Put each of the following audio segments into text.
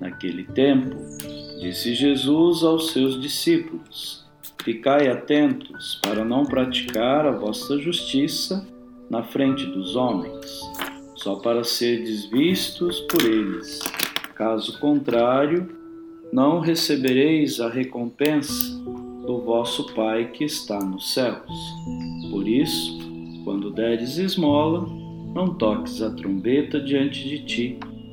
Naquele tempo, disse Jesus aos seus discípulos: Ficai atentos para não praticar a vossa justiça na frente dos homens, só para serdes vistos por eles. Caso contrário, não recebereis a recompensa do vosso Pai que está nos céus. Por isso, quando deres esmola, não toques a trombeta diante de ti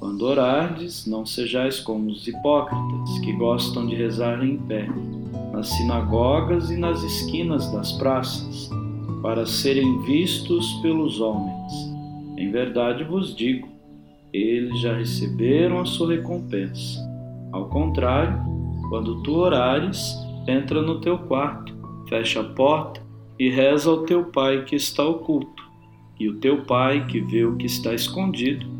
Quando orardes, não sejais como os hipócritas, que gostam de rezar em pé, nas sinagogas e nas esquinas das praças, para serem vistos pelos homens. Em verdade vos digo, eles já receberam a sua recompensa. Ao contrário, quando tu orares, entra no teu quarto, fecha a porta e reza ao teu pai que está oculto. E o teu pai, que vê o que está escondido,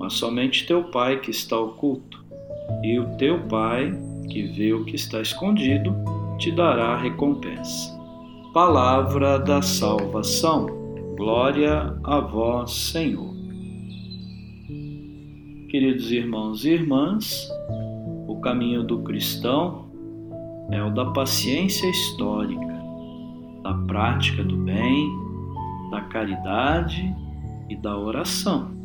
mas somente teu Pai que está oculto. E o teu Pai, que vê o que está escondido, te dará recompensa. Palavra da salvação. Glória a vós, Senhor. Queridos irmãos e irmãs, o caminho do cristão é o da paciência histórica, da prática do bem, da caridade e da oração.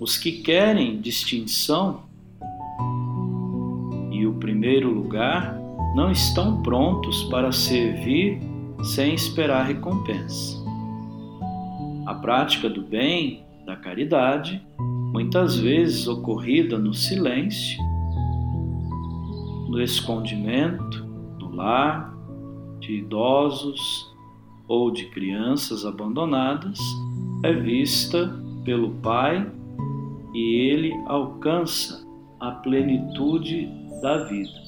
Os que querem distinção e o primeiro lugar não estão prontos para servir sem esperar recompensa. A prática do bem, da caridade, muitas vezes ocorrida no silêncio, no escondimento, no lar, de idosos ou de crianças abandonadas, é vista pelo Pai e ele alcança a plenitude da vida.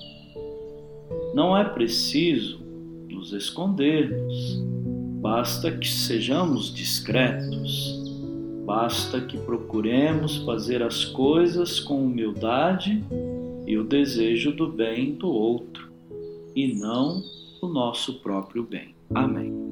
Não é preciso nos escondermos, basta que sejamos discretos, basta que procuremos fazer as coisas com humildade e o desejo do bem do outro, e não o nosso próprio bem. Amém.